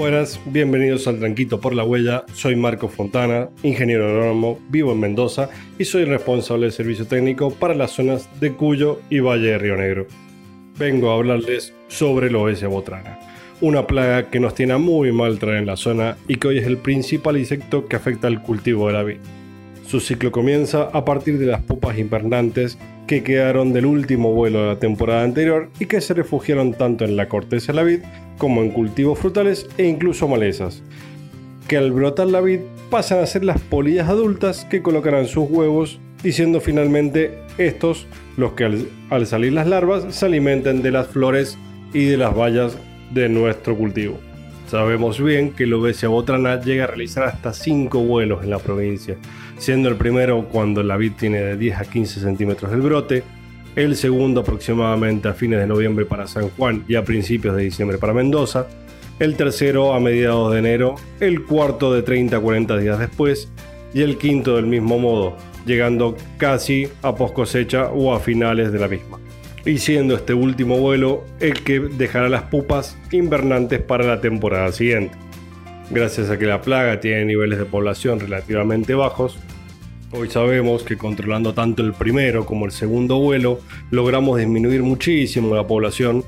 Buenas, bienvenidos al Tranquito por la Huella. Soy Marco Fontana, ingeniero agrónomo, vivo en Mendoza y soy responsable del servicio técnico para las zonas de Cuyo y Valle de Río Negro. Vengo a hablarles sobre el OS botrana, una plaga que nos tiene muy mal traer en la zona y que hoy es el principal insecto que afecta al cultivo de la vid. Su ciclo comienza a partir de las pupas invernantes que quedaron del último vuelo de la temporada anterior y que se refugiaron tanto en la corteza de la vid como en cultivos frutales e incluso malezas, que al brotar la vid pasan a ser las polillas adultas que colocarán sus huevos y siendo finalmente estos los que al, salir las larvas se alimenten de las flores y de las bayas de nuestro cultivo. Sabemos bien que el Obesia botrana llega a realizar hasta 5 vuelos en la provincia, siendo el primero cuando la vid tiene de 10 a 15 centímetros del brote, el segundo aproximadamente a fines de noviembre para San Juan y a principios de diciembre para Mendoza, el tercero a mediados de enero, el cuarto de 30 a 40 días después y el quinto del mismo modo, llegando casi a post cosecha o a finales de la misma y siendo este último vuelo el que dejará las pupas invernantes para la temporada siguiente. Gracias a que la plaga tiene niveles de población relativamente bajos, hoy sabemos que controlando tanto el primero como el segundo vuelo logramos disminuir muchísimo la población,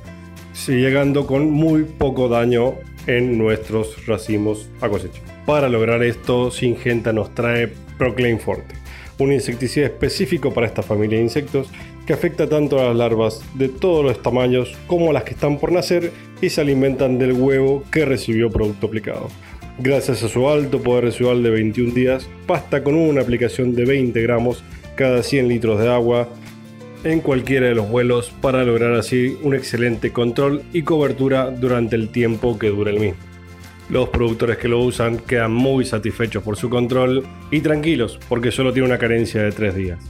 llegando con muy poco daño en nuestros racimos a cosecha. Para lograr esto, Singenta nos trae Proclaim Forte, un insecticida específico para esta familia de insectos que afecta tanto a las larvas de todos los tamaños como a las que están por nacer y se alimentan del huevo que recibió producto aplicado. Gracias a su alto poder residual de 21 días, basta con una aplicación de 20 gramos cada 100 litros de agua en cualquiera de los vuelos para lograr así un excelente control y cobertura durante el tiempo que dure el mismo. Los productores que lo usan quedan muy satisfechos por su control y tranquilos porque solo tiene una carencia de 3 días.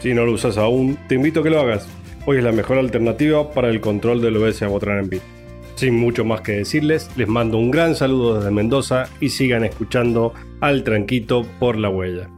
Si no lo usas aún, te invito a que lo hagas. Hoy es la mejor alternativa para el control del OBS a Botran en. Sin mucho más que decirles, les mando un gran saludo desde Mendoza y sigan escuchando al Tranquito por la Huella.